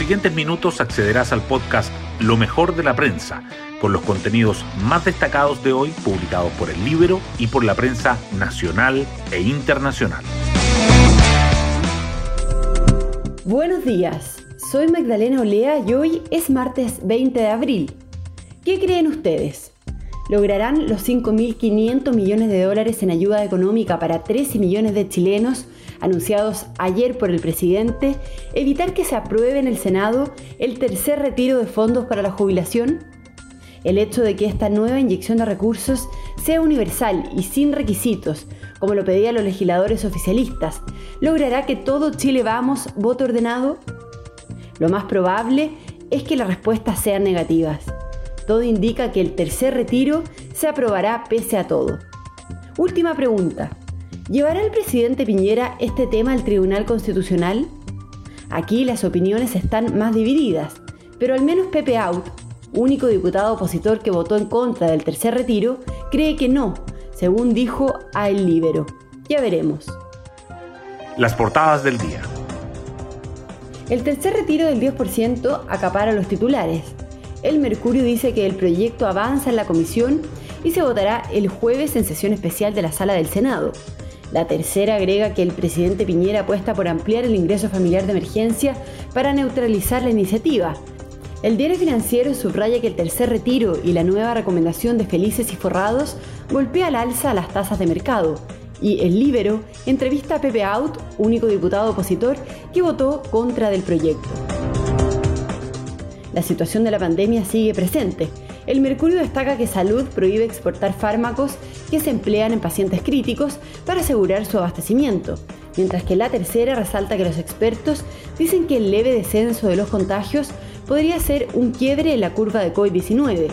siguientes minutos accederás al podcast Lo mejor de la prensa, con los contenidos más destacados de hoy publicados por el Libro y por la prensa nacional e internacional. Buenos días, soy Magdalena Olea y hoy es martes 20 de abril. ¿Qué creen ustedes? ¿Lograrán los 5.500 millones de dólares en ayuda económica para 13 millones de chilenos anunciados ayer por el presidente evitar que se apruebe en el Senado el tercer retiro de fondos para la jubilación? El hecho de que esta nueva inyección de recursos sea universal y sin requisitos, como lo pedían los legisladores oficialistas, logrará que todo Chile Vamos vote ordenado? Lo más probable es que las respuestas sean negativas. Todo indica que el tercer retiro se aprobará pese a todo. Última pregunta. ¿Llevará el presidente Piñera este tema al Tribunal Constitucional? Aquí las opiniones están más divididas, pero al menos Pepe Out, único diputado opositor que votó en contra del tercer retiro, cree que no, según dijo a El Libero. Ya veremos. Las portadas del día. El tercer retiro del 10% acapara los titulares. El Mercurio dice que el proyecto avanza en la comisión y se votará el jueves en sesión especial de la Sala del Senado. La tercera agrega que el presidente Piñera apuesta por ampliar el ingreso familiar de emergencia para neutralizar la iniciativa. El diario financiero subraya que el tercer retiro y la nueva recomendación de felices y forrados golpea al alza las tasas de mercado. Y el Libero entrevista a Pepe Out, único diputado opositor, que votó contra del proyecto. La situación de la pandemia sigue presente. El Mercurio destaca que Salud prohíbe exportar fármacos que se emplean en pacientes críticos para asegurar su abastecimiento, mientras que la tercera resalta que los expertos dicen que el leve descenso de los contagios podría ser un quiebre en la curva de COVID-19.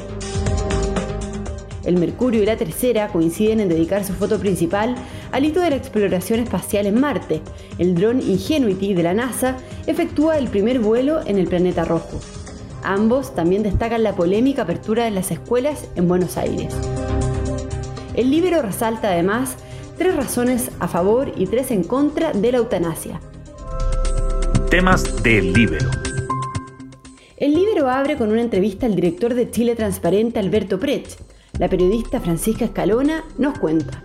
El Mercurio y la tercera coinciden en dedicar su foto principal al hito de la exploración espacial en Marte. El dron Ingenuity de la NASA efectúa el primer vuelo en el planeta rojo. Ambos también destacan la polémica apertura de las escuelas en Buenos Aires. El libro resalta además tres razones a favor y tres en contra de la eutanasia. Temas del libro. El libro abre con una entrevista al director de Chile Transparente, Alberto Prech. La periodista Francisca Escalona nos cuenta.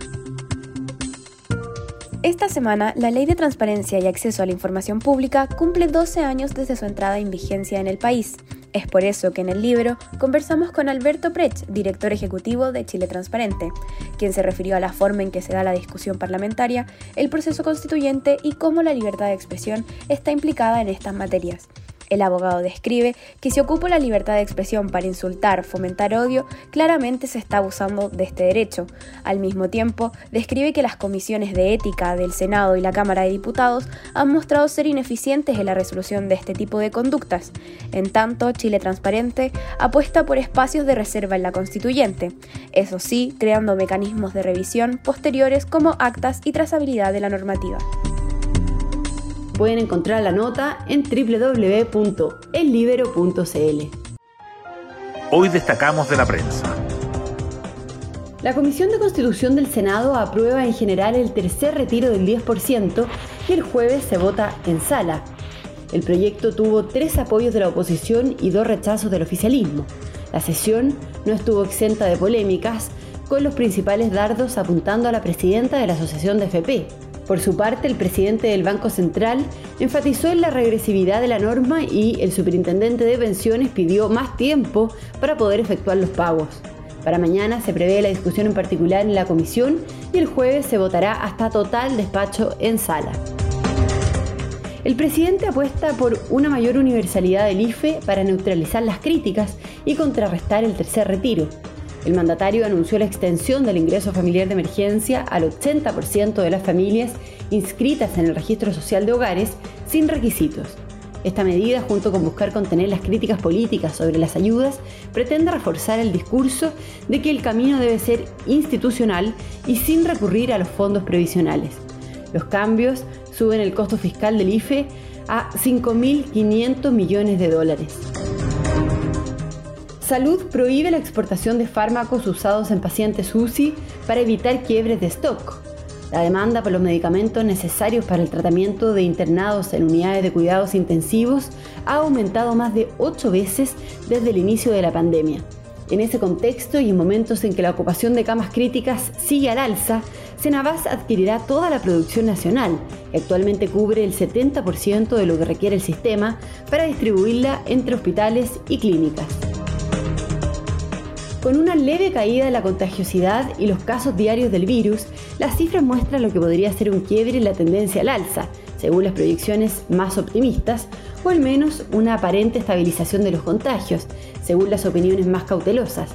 Esta semana, la Ley de Transparencia y Acceso a la Información Pública cumple 12 años desde su entrada en vigencia en el país. Es por eso que en el libro conversamos con Alberto Prech, director ejecutivo de Chile Transparente, quien se refirió a la forma en que se da la discusión parlamentaria, el proceso constituyente y cómo la libertad de expresión está implicada en estas materias. El abogado describe que si ocupo la libertad de expresión para insultar, fomentar odio, claramente se está abusando de este derecho. Al mismo tiempo, describe que las comisiones de ética del Senado y la Cámara de Diputados han mostrado ser ineficientes en la resolución de este tipo de conductas. En tanto, Chile Transparente apuesta por espacios de reserva en la constituyente, eso sí, creando mecanismos de revisión posteriores como actas y trazabilidad de la normativa. Pueden encontrar la nota en www.ellibero.cl. Hoy destacamos de la prensa. La Comisión de Constitución del Senado aprueba en general el tercer retiro del 10% y el jueves se vota en sala. El proyecto tuvo tres apoyos de la oposición y dos rechazos del oficialismo. La sesión no estuvo exenta de polémicas, con los principales dardos apuntando a la presidenta de la Asociación de FP, por su parte, el presidente del Banco Central enfatizó en la regresividad de la norma y el superintendente de pensiones pidió más tiempo para poder efectuar los pagos. Para mañana se prevé la discusión en particular en la comisión y el jueves se votará hasta total despacho en sala. El presidente apuesta por una mayor universalidad del IFE para neutralizar las críticas y contrarrestar el tercer retiro. El mandatario anunció la extensión del ingreso familiar de emergencia al 80% de las familias inscritas en el registro social de hogares sin requisitos. Esta medida, junto con buscar contener las críticas políticas sobre las ayudas, pretende reforzar el discurso de que el camino debe ser institucional y sin recurrir a los fondos previsionales. Los cambios suben el costo fiscal del IFE a 5.500 millones de dólares. Salud prohíbe la exportación de fármacos usados en pacientes UCI para evitar quiebres de stock. La demanda por los medicamentos necesarios para el tratamiento de internados en unidades de cuidados intensivos ha aumentado más de ocho veces desde el inicio de la pandemia. En ese contexto y en momentos en que la ocupación de camas críticas sigue al alza, Senavas adquirirá toda la producción nacional, que actualmente cubre el 70% de lo que requiere el sistema, para distribuirla entre hospitales y clínicas. Con una leve caída de la contagiosidad y los casos diarios del virus, las cifras muestran lo que podría ser un quiebre en la tendencia al alza, según las proyecciones más optimistas, o al menos una aparente estabilización de los contagios, según las opiniones más cautelosas.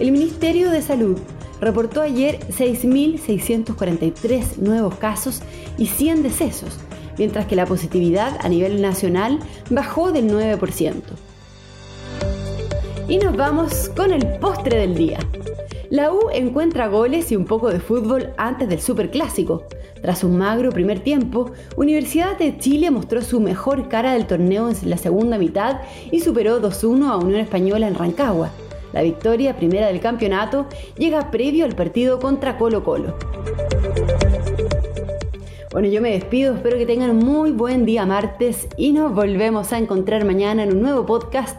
El Ministerio de Salud reportó ayer 6.643 nuevos casos y 100 decesos, mientras que la positividad a nivel nacional bajó del 9%. Y nos vamos con el postre del día. La U encuentra goles y un poco de fútbol antes del Superclásico. Tras un magro primer tiempo, Universidad de Chile mostró su mejor cara del torneo en la segunda mitad y superó 2-1 a Unión Española en Rancagua. La victoria primera del campeonato llega previo al partido contra Colo Colo. Bueno, yo me despido, espero que tengan un muy buen día martes y nos volvemos a encontrar mañana en un nuevo podcast,